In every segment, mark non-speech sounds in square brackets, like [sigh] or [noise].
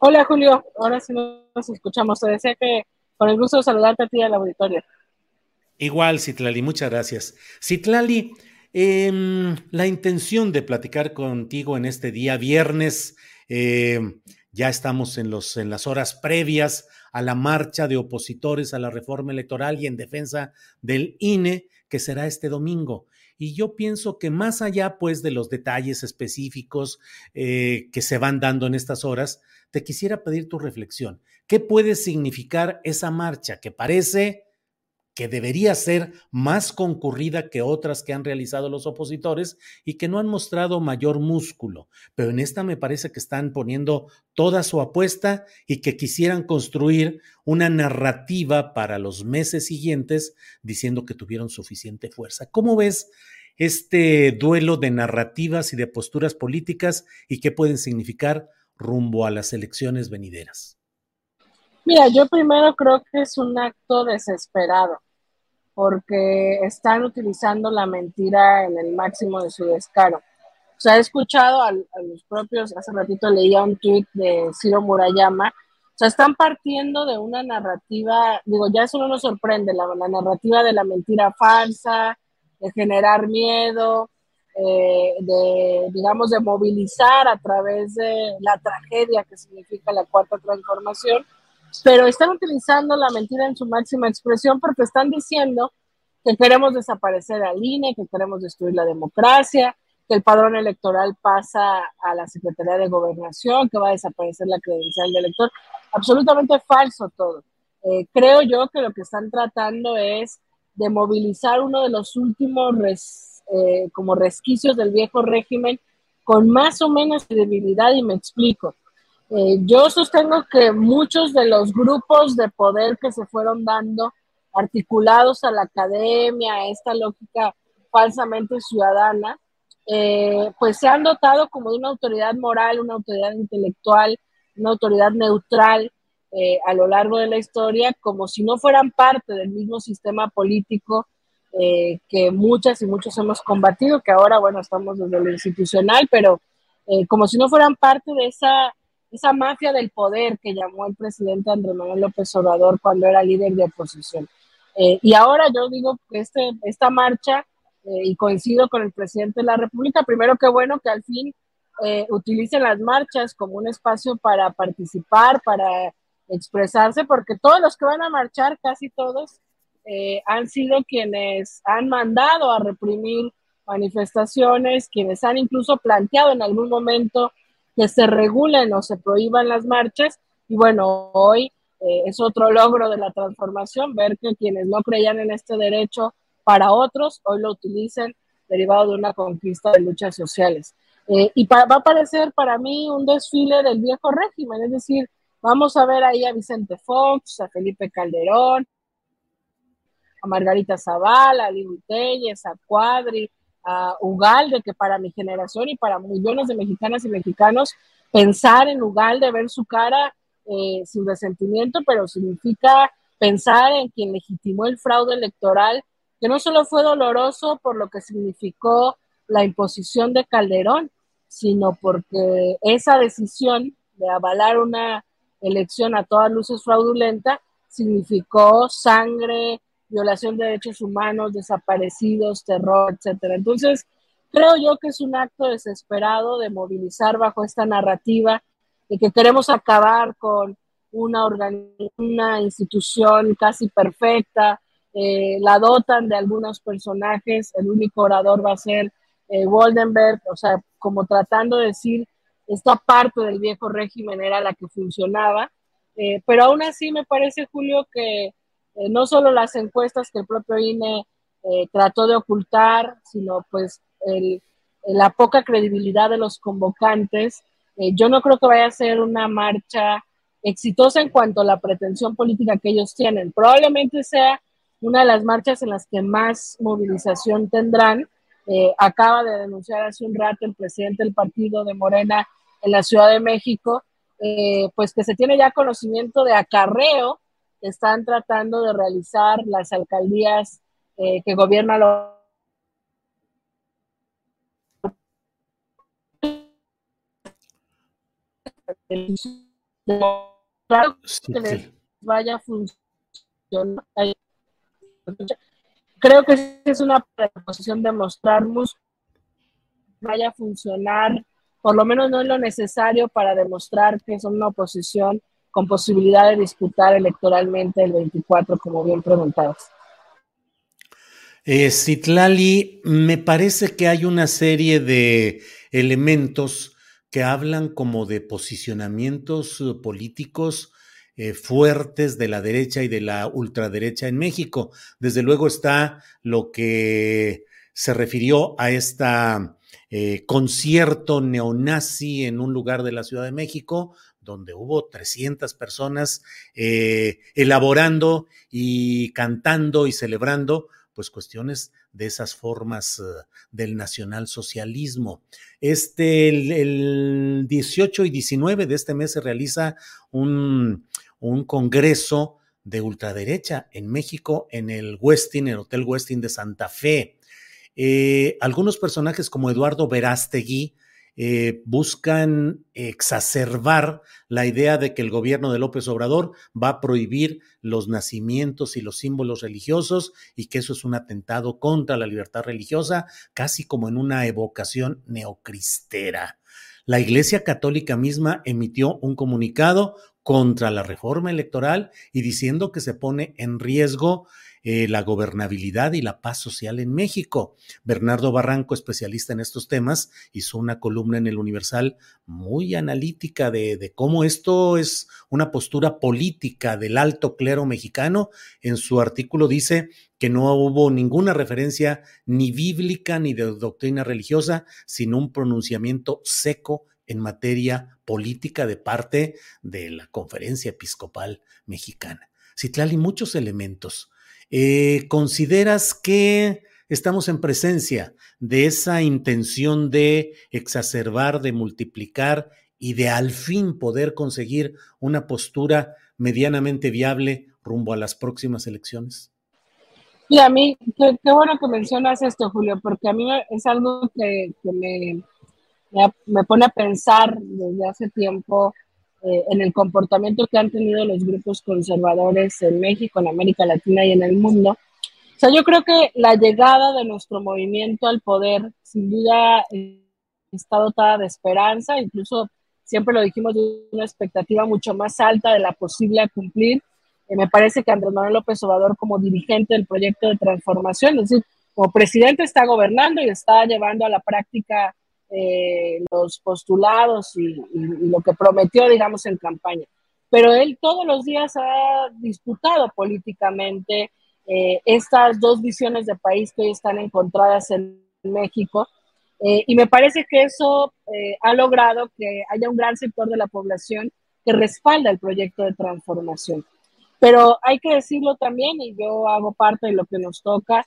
Hola Julio, ahora sí nos escuchamos. Te decía que con el gusto de saludarte a ti al auditorio. Igual, Citlali, muchas gracias. Citlali, eh, la intención de platicar contigo en este día viernes, eh, ya estamos en, los, en las horas previas a la marcha de opositores a la reforma electoral y en defensa del INE, que será este domingo. Y yo pienso que más allá, pues, de los detalles específicos eh, que se van dando en estas horas, te quisiera pedir tu reflexión. ¿Qué puede significar esa marcha que parece que debería ser más concurrida que otras que han realizado los opositores y que no han mostrado mayor músculo, pero en esta me parece que están poniendo toda su apuesta y que quisieran construir una narrativa para los meses siguientes diciendo que tuvieron suficiente fuerza. ¿Cómo ves este duelo de narrativas y de posturas políticas y qué pueden significar rumbo a las elecciones venideras? Mira, yo primero creo que es un acto desesperado porque están utilizando la mentira en el máximo de su descaro. O sea, he escuchado a, los propios, hace ratito leía un tweet de Ciro Murayama, o sea, están partiendo de una narrativa, digo, ya eso no nos sorprende, la, narrativa de la mentira falsa, de generar miedo, eh, de, digamos, de movilizar a través de la tragedia que significa la cuarta transformación pero están utilizando la mentira en su máxima expresión porque están diciendo que queremos desaparecer al INE, que queremos destruir la democracia, que el padrón electoral pasa a la Secretaría de Gobernación, que va a desaparecer la credencial del elector. Absolutamente falso todo. Eh, creo yo que lo que están tratando es de movilizar uno de los últimos eh, como resquicios del viejo régimen con más o menos debilidad y me explico. Eh, yo sostengo que muchos de los grupos de poder que se fueron dando, articulados a la academia, a esta lógica falsamente ciudadana, eh, pues se han dotado como de una autoridad moral, una autoridad intelectual, una autoridad neutral eh, a lo largo de la historia, como si no fueran parte del mismo sistema político que muchas y muchos hemos combatido, que ahora, bueno, estamos desde lo institucional, pero como si no fueran parte de esa esa mafia del poder que llamó el presidente Andrés Manuel López Obrador cuando era líder de oposición. Eh, y ahora yo digo que este, esta marcha, eh, y coincido con el presidente de la República, primero que bueno que al fin eh, utilicen las marchas como un espacio para participar, para expresarse, porque todos los que van a marchar, casi todos, han sido quienes han mandado a reprimir manifestaciones, quienes han incluso planteado en algún momento que se regulen o se prohíban las marchas. Y bueno, hoy eh, es otro logro de la transformación, ver que quienes no creían en este derecho para otros, hoy lo utilicen derivado de una conquista de luchas sociales. Eh, y va a parecer para mí un desfile del viejo régimen, es decir, vamos a ver ahí a Vicente Fox, a Felipe Calderón, a Margarita Zavala, a Telles, a Cuadri, a Ugalde, que para mi generación y para millones de mexicanas y mexicanos, pensar en Ugalde, ver su cara eh, sin resentimiento, pero significa pensar en quien legitimó el fraude electoral, que no solo fue doloroso por lo que significó la imposición de Calderón, sino porque esa decisión de avalar una elección a todas luces fraudulenta significó sangre, violación de derechos humanos, desaparecidos, terror, etcétera. Entonces, creo yo que es un acto desesperado de movilizar bajo esta narrativa de que queremos acabar con una, una institución casi perfecta, eh, la dotan de algunos personajes, el único orador va a ser eh, Goldenberg, o sea, como tratando de decir, esta parte del viejo régimen era la que funcionaba, eh, pero aún así me parece, Julio, que no solo las encuestas que el propio INE trató de ocultar, sino pues la poca credibilidad de los convocantes, yo no creo que vaya a ser una marcha exitosa en cuanto a la pretensión política que ellos tienen. Probablemente sea una de las marchas en las que más movilización tendrán. Eh, acaba de denunciar hace un rato el presidente del partido de Morena en la Ciudad de México, eh, pues que se tiene ya conocimiento de acarreo que están tratando de realizar las alcaldías eh, que gobierna lo que les vaya a funcionar. Creo que es una posición de mostrarnos vaya a funcionar, por lo menos no es lo necesario para demostrar que son una oposición con posibilidad de disputar electoralmente el 24, como bien preguntabas. Eh, Citlali, me parece que hay una serie de elementos que hablan como de posicionamientos políticos eh, fuertes de la derecha y de la ultraderecha en México. Desde luego está lo que se refirió a esta eh, concierto neonazi en un lugar de la Ciudad de México, donde hubo 300 personas eh, elaborando y cantando y celebrando pues cuestiones de esas formas del nacionalsocialismo. Este, el, el, 18 y 19 de este mes se realiza un, un congreso de ultraderecha en México, en el Westin, el Hotel Westin de Santa Fe. Eh, algunos personajes como Eduardo Verástegui eh, buscan exacerbar la idea de que el gobierno de López Obrador va a prohibir los nacimientos y los símbolos religiosos y que eso es un atentado contra la libertad religiosa, casi como en una evocación neocristera. La Iglesia Católica misma emitió un comunicado contra la reforma electoral y diciendo que se pone en riesgo eh, la gobernabilidad y la paz social en México. Bernardo Barranco, especialista en estos temas, hizo una columna en el Universal muy analítica de, cómo esto es una postura política del alto clero mexicano. En su artículo dice que no hubo ninguna referencia ni bíblica ni de doctrina religiosa, sino un pronunciamiento seco en materia política de parte de la Conferencia Episcopal Mexicana. Citlali, muchos elementos. Eh, ¿Consideras que estamos en presencia de esa intención de exacerbar, de multiplicar y de al fin poder conseguir una postura medianamente viable rumbo a las próximas elecciones? Y a mí, qué, bueno que mencionas esto, Julio, porque a mí es algo que me, me, pone a pensar desde hace tiempo eh, en el comportamiento que han tenido los grupos conservadores en México, en América Latina y en el mundo. O sea, yo creo que la llegada de nuestro movimiento al poder, sin duda, está dotada de esperanza, incluso siempre lo dijimos de una expectativa mucho más alta de la posible a cumplir. Eh, me parece que Andrés Manuel López Obrador, como dirigente del proyecto de transformación, es decir, como presidente está gobernando y está llevando a la práctica eh, los postulados y, lo que prometió, digamos, en campaña. Pero él todos los días ha disputado políticamente eh, estas dos visiones de país que hoy están encontradas en México. Eh, y me parece que eso ha logrado que haya un gran sector de la población que respalda el proyecto de transformación. Pero hay que decirlo también, y yo hago parte de lo que nos toca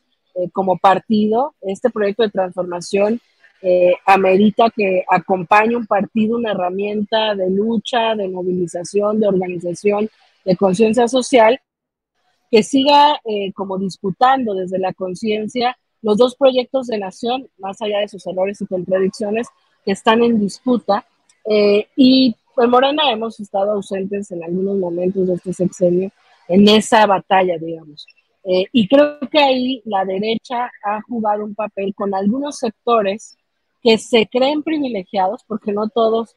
como partido, este proyecto de transformación eh, amerita que acompañe un partido, una herramienta de lucha, de movilización, de organización, de conciencia social, que siga eh, como disputando desde la conciencia los dos proyectos de nación, más allá de sus errores y contradicciones, que están en disputa. Eh, y en Morena hemos estado ausentes en algunos momentos de este sexenio en esa batalla, digamos. Eh, y creo que ahí la derecha ha jugado un papel con algunos sectores que se creen privilegiados, porque no todos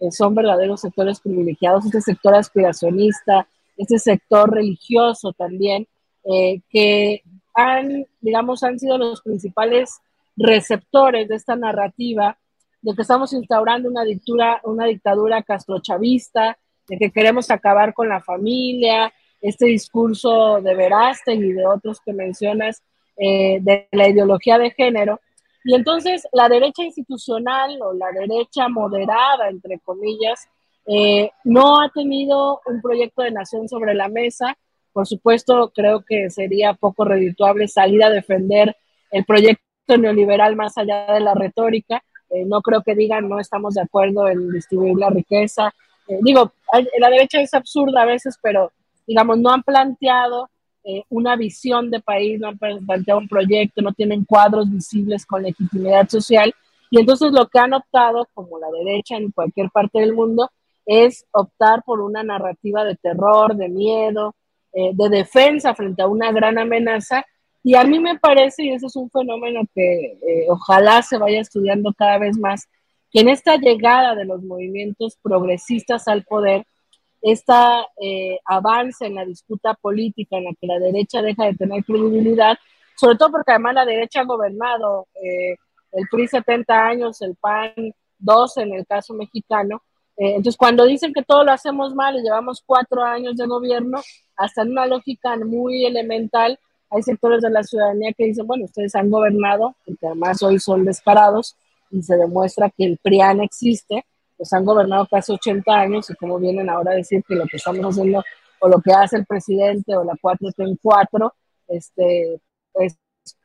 eh, son verdaderos sectores privilegiados, este sector aspiracionista, este sector religioso también, eh, que han, digamos, han sido los principales receptores de esta narrativa de que estamos instaurando una dictadura, una dictadura castrochavista, de que queremos acabar con la familia, este discurso de Verástegui y de otros que mencionas eh, de la ideología de género. Y entonces la derecha institucional o la derecha moderada, entre comillas, eh, no ha tenido un proyecto de nación sobre la mesa. Por supuesto, creo que sería poco redituable salir a defender el proyecto neoliberal más allá de la retórica. Eh, no creo que digan no estamos de acuerdo en distribuir la riqueza. digo, la derecha es absurda a veces, pero digamos, no han planteado eh, una visión de país, no han planteado un proyecto, no tienen cuadros visibles con legitimidad social. Y entonces lo que han optado, como la derecha en cualquier parte del mundo, es optar por una narrativa de terror, de miedo, eh, de defensa frente a una gran amenaza. Y a mí me parece, y ese es un fenómeno que eh, ojalá se vaya estudiando cada vez más, que en esta llegada de los movimientos progresistas al poder, esta eh, avance en la disputa política en la que la derecha deja de tener credibilidad, sobre todo porque además la derecha ha gobernado eh, el PRI 70 años, el PAN 12 en el caso mexicano. Eh, entonces, cuando dicen que todo lo hacemos mal y llevamos cuatro años de gobierno, hasta en una lógica muy elemental, hay sectores de la ciudadanía que dicen, bueno, ustedes han gobernado, porque además hoy son descarados y se demuestra que el PRIAN existe, pues han gobernado casi 80 años y como vienen ahora a decir que lo que estamos haciendo o lo que hace el presidente o la 4T en 4, este, pues,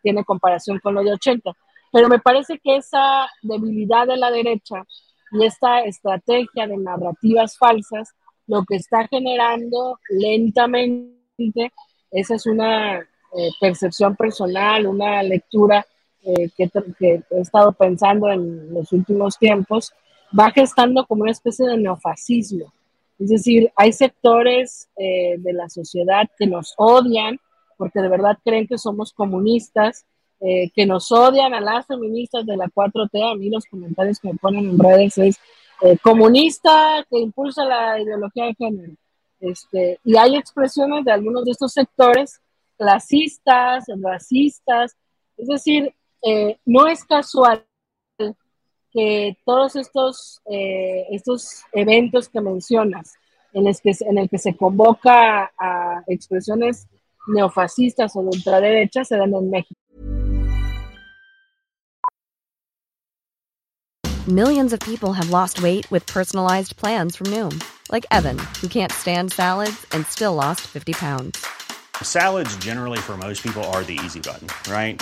tiene comparación con lo de 80. Pero me parece que esa debilidad de la derecha y esta estrategia de narrativas falsas, lo que está generando lentamente, esa es una eh, percepción personal, una lectura eh, que, que he estado pensando en los últimos tiempos, va gestando como una especie de neofascismo. Es decir, hay sectores eh, de la sociedad que nos odian porque de verdad creen que somos comunistas, eh, que nos odian a las feministas de la 4T. A mí los comentarios que me ponen en redes es eh, comunista que impulsa la ideología de género. Este, y hay expresiones de algunos de estos sectores clasistas, racistas. Es decir, no es casual que todos estos, eh, estos eventos que mencionas, en, el que, en el que se convoca a expresiones neofascistas o de ultraderecha, se dan en México. Millions of people have lost weight with personalized plans from Noom, like Evan, who can't stand salads and still lost 50 pounds. Salads generally for most people are the easy button, right?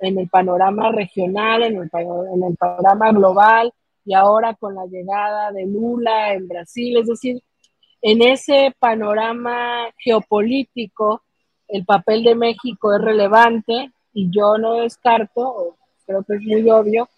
en el panorama regional, en el, en el panorama global y ahora con la llegada de Lula en Brasil, es decir, en ese panorama geopolítico el papel de México es relevante y yo no descarto, creo que es muy obvio,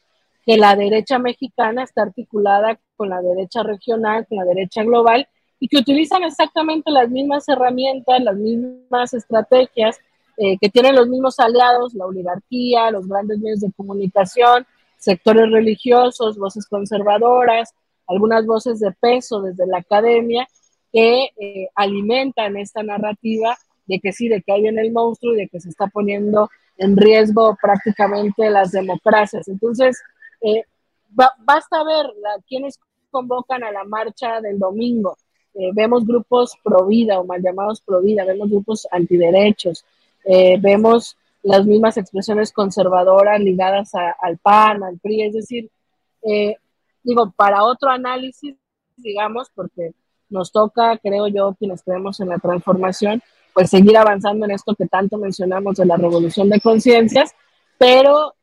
que la derecha mexicana está articulada con la derecha regional, con la derecha global y que utilizan exactamente las mismas herramientas, las mismas estrategias eh, que tienen los mismos aliados, la oligarquía, los grandes medios de comunicación, sectores religiosos, voces conservadoras, algunas voces de peso desde la academia, que eh, alimentan esta narrativa de que sí, de que hay en el monstruo y de que se está poniendo en riesgo prácticamente las democracias. Entonces, eh, basta ver a quienes convocan a la marcha del domingo. Vemos grupos pro vida o mal llamados pro vida, vemos grupos antiderechos, eh, vemos las mismas expresiones conservadoras ligadas al PAN, al PRI, es decir, eh, digo, para otro análisis, digamos, porque nos toca, creo yo, quienes creemos en la transformación, pues seguir avanzando en esto que tanto mencionamos de la revolución de conciencias, pero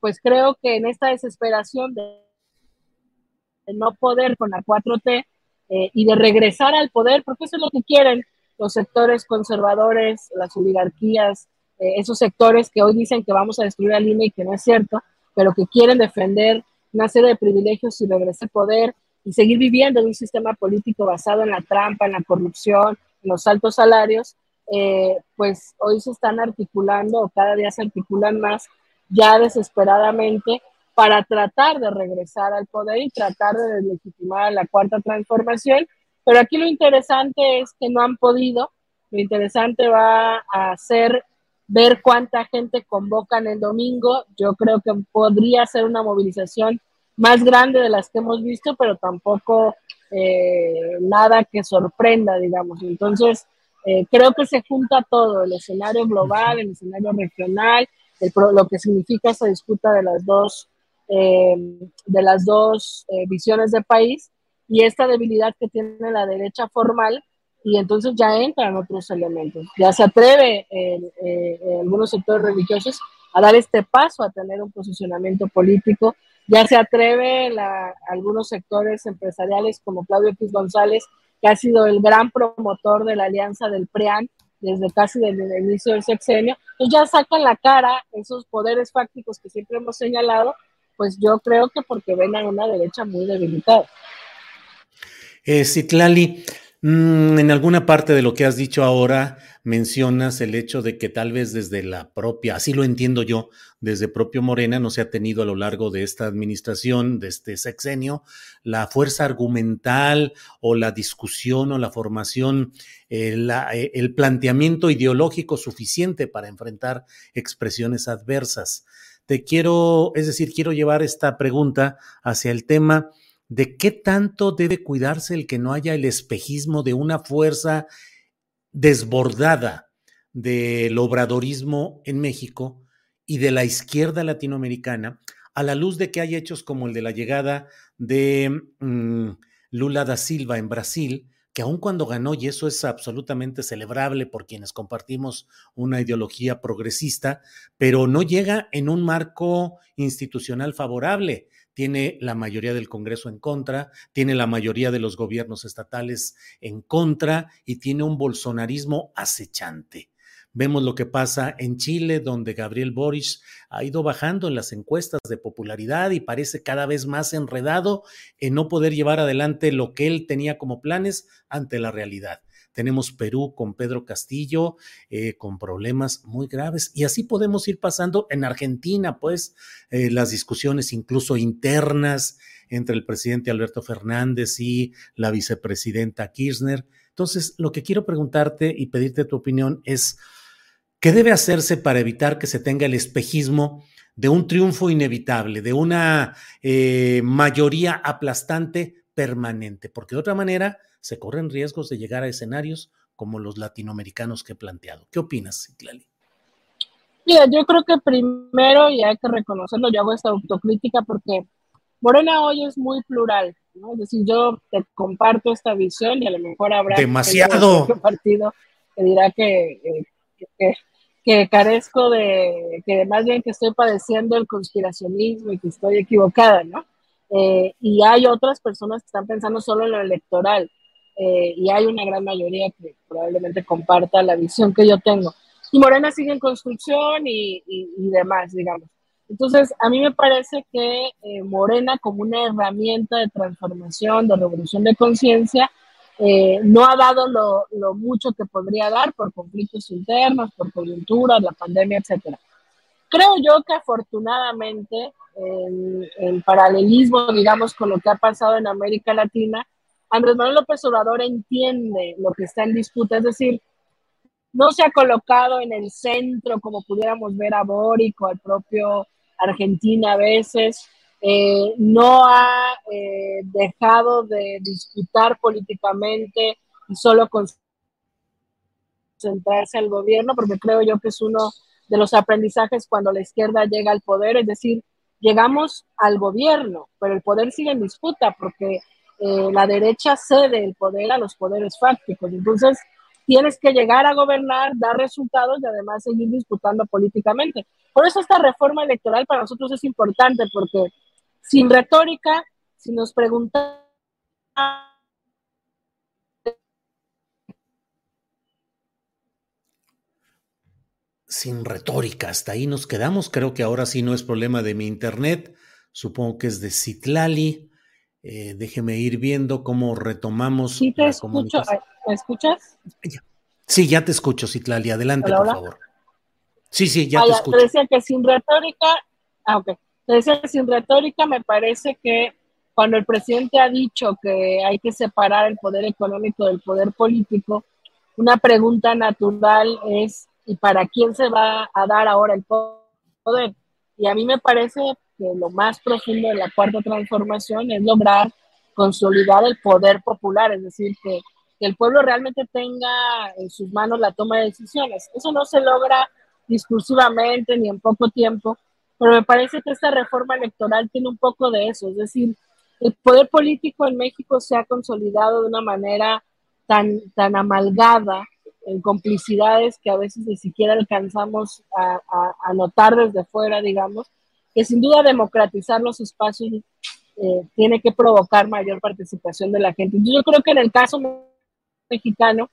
pues creo que en esta desesperación de no poder con la 4T eh, y de regresar al poder, porque eso es lo que quieren los sectores conservadores, las oligarquías, eh, esos sectores que hoy dicen que vamos a destruir al INE y que no es cierto, pero que quieren defender una serie de privilegios y regresar al poder y seguir viviendo en un sistema político basado en la trampa, en la corrupción, en los altos salarios, eh, pues hoy se están articulando o cada día se articulan más ya desesperadamente para tratar de regresar al poder y tratar de deslegitimar la cuarta transformación. Pero aquí lo interesante es que no han podido. Lo interesante va a ser ver cuánta gente convocan el domingo. Yo creo que podría ser una movilización más grande de las que hemos visto, pero tampoco eh, nada que sorprenda, digamos. Entonces, eh, creo que se junta todo, el escenario global, el escenario regional, lo que significa esa disputa de las dos eh, de las dos eh, visiones de país y esta debilidad que tiene la derecha formal y entonces ya entran otros elementos. Ya se atreve eh, algunos sectores religiosos a dar este paso a tener un posicionamiento político. Ya se atreve algunos sectores empresariales como Claudio X González, que ha sido el gran promotor de la alianza del PREAN desde casi el inicio del sexenio. Entonces ya sacan la cara esos poderes fácticos que siempre hemos señalado pues yo creo que porque ven a una derecha muy debilitada. Eh, mm, en alguna parte de lo que has dicho ahora mencionas el hecho de que tal vez desde la propia, así lo entiendo yo, desde propio Morena no se ha tenido a lo largo de esta administración, de este sexenio, la fuerza argumental o la discusión o la formación, eh, eh, el planteamiento ideológico suficiente para enfrentar expresiones adversas. Te quiero, es decir, quiero llevar esta pregunta hacia el tema de qué tanto debe cuidarse el que no haya el espejismo de una fuerza desbordada del obradorismo en México y de la izquierda latinoamericana, a la luz de que hay hechos como el de la llegada de mm, Lula da Silva en Brasil, que aun cuando ganó, y eso es absolutamente celebrable por quienes compartimos una ideología progresista, pero no llega en un marco institucional favorable. Tiene la mayoría del Congreso en contra, tiene la mayoría de los gobiernos estatales en contra y tiene un bolsonarismo acechante. Vemos lo que pasa en Chile, donde Gabriel Boric ha ido bajando en las encuestas de popularidad y parece cada vez más enredado en no poder llevar adelante lo que él tenía como planes ante la realidad. Tenemos Perú con Pedro Castillo, eh, con problemas muy graves. Y así podemos ir pasando en Argentina, pues, eh, las discusiones incluso internas entre el presidente Alberto Fernández y la vicepresidenta Kirchner. Entonces, lo que quiero preguntarte y pedirte tu opinión es, ¿Qué debe hacerse para evitar que se tenga el espejismo de un triunfo inevitable, de una eh, mayoría aplastante permanente? Porque de otra manera se corren riesgos de llegar a escenarios como los latinoamericanos que he planteado. ¿Qué opinas, Citlali? Mira, yo creo que primero, y hay que reconocerlo, yo hago esta autocrítica porque Morena hoy es muy plural, ¿no? Es decir, yo te comparto esta visión y a lo mejor habrá demasiado partido que dirá que, eh, que, que carezco de, que más bien que estoy padeciendo el conspiracionismo y que estoy equivocada, ¿no? Eh, y hay otras personas que están pensando solo en lo electoral eh, y hay una gran mayoría que probablemente comparta la visión que yo tengo. Y Morena sigue en construcción y, y, demás, digamos. Entonces, a mí me parece que eh, Morena como una herramienta de transformación, de revolución de conciencia, eh, no ha dado lo, mucho que podría dar por conflictos internos, por coyunturas, la pandemia, etc. Creo yo que afortunadamente, en, paralelismo, digamos, con lo que ha pasado en América Latina, Andrés Manuel López Obrador entiende lo que está en disputa, es decir, no se ha colocado en el centro como pudiéramos ver a Boric o al propio Argentina a veces, eh, no ha eh, dejado de disputar políticamente y solo concentrarse al gobierno, porque creo yo que es uno de los aprendizajes cuando la izquierda llega al poder, es decir, llegamos al gobierno, pero el poder sigue en disputa porque la derecha cede el poder a los poderes fácticos. Entonces, tienes que llegar a gobernar, dar resultados y además seguir disputando políticamente. Por eso esta reforma electoral para nosotros es importante, porque sin retórica, si nos preguntamos sin retórica. Hasta ahí nos quedamos. Creo que ahora sí no es problema de mi internet. Supongo que es de Citlali. Eh, déjeme ir viendo cómo retomamos. Sí, te escucho. ¿Me escuchas? Sí, ya te escucho, Citlali. Adelante, por favor. Sí, sí, ya ah, te escucho. Te decía que sin retórica. Ah, ok. Te decía que sin retórica me parece que cuando el presidente ha dicho que hay que separar el poder económico del poder político, una pregunta natural es y para quién se va a dar ahora el poder. Y a mí me parece que lo más profundo de la cuarta transformación es lograr consolidar el poder popular, es decir, que, el pueblo realmente tenga en sus manos la toma de decisiones. Eso no se logra discursivamente ni en poco tiempo, pero me parece que esta reforma electoral tiene un poco de eso, es decir, el poder político en México se ha consolidado de una manera tan, tan amalgada en complicidades que a veces ni siquiera alcanzamos a, notar desde fuera, digamos, que sin duda democratizar los espacios eh, tiene que provocar mayor participación de la gente. Yo creo que en el caso mexicano,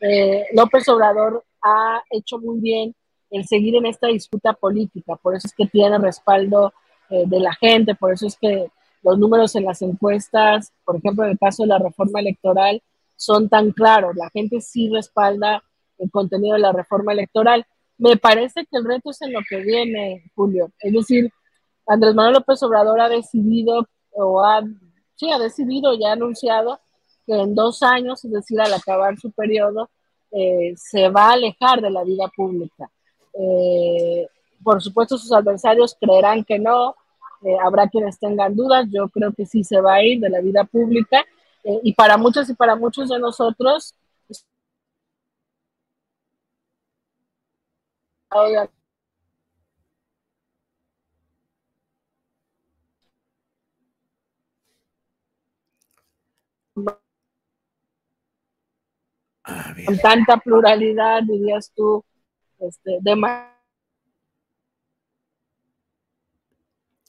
eh, López Obrador ha hecho muy bien el seguir en esta disputa política, por eso es que tiene respaldo eh, de la gente, por eso es que los números en las encuestas, por ejemplo, en el caso de la reforma electoral, son tan claros. La gente sí respalda el contenido de la reforma electoral. Me parece que el reto es en lo que viene, Julio. Es decir, Andrés Manuel López Obrador ha decidido, o ha, decidido y ha anunciado que en dos años, es decir, al acabar su periodo, eh, se va a alejar de la vida pública. Eh, por supuesto, sus adversarios creerán que no, eh, habrá quienes tengan dudas, yo creo que sí se va a ir de la vida pública eh, y para muchos y para muchos de nosotros, con tanta pluralidad, dirías tú, este, de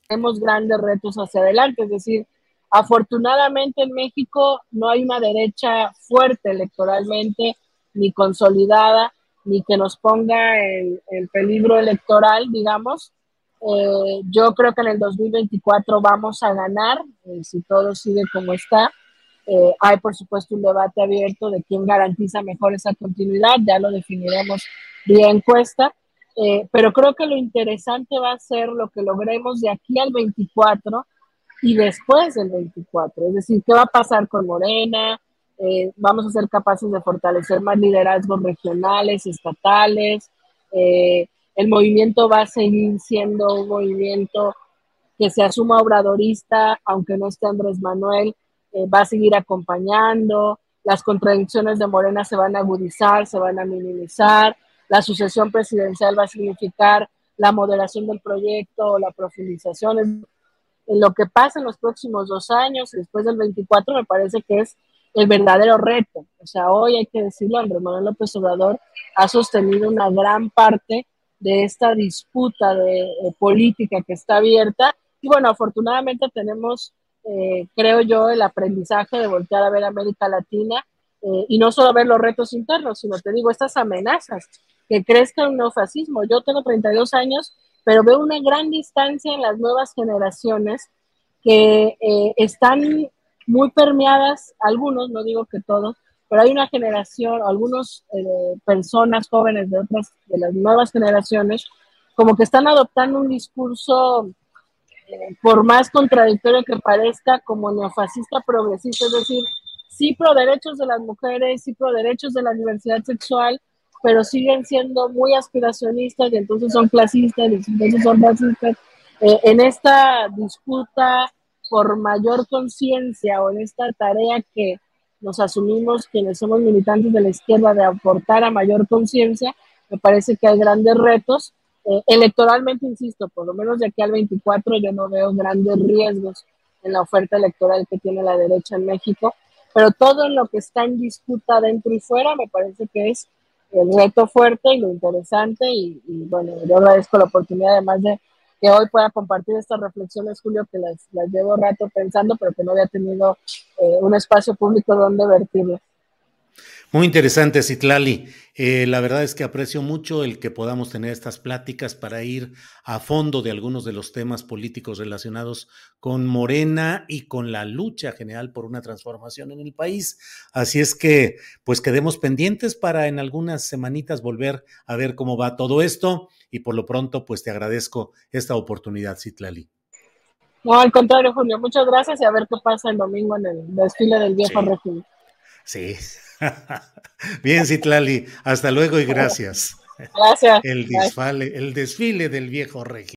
tenemos grandes retos hacia adelante, es decir, Afortunadamente en México no hay una derecha fuerte electoralmente, ni consolidada, ni que nos ponga en, peligro electoral, digamos. Eh, yo creo que en el 2024 vamos a ganar, eh, si todo sigue como está. Eh, hay, por supuesto, un debate abierto de quién garantiza mejor esa continuidad, ya lo definiremos vía encuesta, pero creo que lo interesante va a ser lo que logremos de aquí al 24 y después del 24. Es decir, ¿qué va a pasar con Morena? Eh, vamos a ser capaces de fortalecer más liderazgos regionales, estatales. Eh, el movimiento va a seguir siendo un movimiento que se asuma obradorista, aunque no esté Andrés Manuel, eh, va a seguir acompañando. Las contradicciones de Morena se van a agudizar, se van a minimizar. La sucesión presidencial va a significar la moderación del proyecto, la profundización en lo que pasa en los próximos dos años después del 24 me parece que es el verdadero reto. O sea, hoy hay que decirlo, Andrés Manuel López Obrador ha sostenido una gran parte de esta disputa de, política que está abierta. Y bueno, afortunadamente tenemos, eh, creo yo, el aprendizaje de voltear a ver América Latina eh, y no solo ver los retos internos, sino te digo, estas amenazas que crezca un neofascismo. Yo tengo 32 años pero veo una gran distancia en las nuevas generaciones que eh, están muy permeadas, algunos, no digo que todos, pero hay una generación, algunas eh, personas jóvenes de otras, de las nuevas generaciones, como que están adoptando un discurso, eh, por más contradictorio que parezca, como neofascista progresista, es decir, sí pro derechos de las mujeres, sí pro derechos de la diversidad sexual, pero siguen siendo muy aspiracionistas y entonces son clasistas y entonces son racistas. Eh, en esta disputa por mayor conciencia o en esta tarea que nos asumimos quienes somos militantes de la izquierda de aportar a mayor conciencia, me parece que hay grandes retos. Eh, electoralmente, insisto, por lo menos de aquí al 24 yo no veo grandes riesgos en la oferta electoral que tiene la derecha en México, pero todo lo que está en disputa dentro y fuera me parece que es el reto fuerte y lo interesante y, y bueno, yo agradezco la oportunidad además de que hoy pueda compartir estas reflexiones, Julio, que las, las llevo rato pensando, pero que no había tenido eh, un espacio público donde vertirlas. Muy interesante, Citlali. Eh, la verdad es que aprecio mucho el que podamos tener estas pláticas para ir a fondo de algunos de los temas políticos relacionados con Morena y con la lucha general por una transformación en el país. Así es que, pues quedemos pendientes para en algunas semanitas volver a ver cómo va todo esto y por lo pronto, pues te agradezco esta oportunidad, Citlali. No, al contrario, Julio, muchas gracias y a ver qué pasa el domingo en el desfile del viejo sí. régimen. Sí. [laughs] Bien, Citlali, hasta luego y [laughs] gracias. Gracias. El desfile, el desfile del viejo régimen.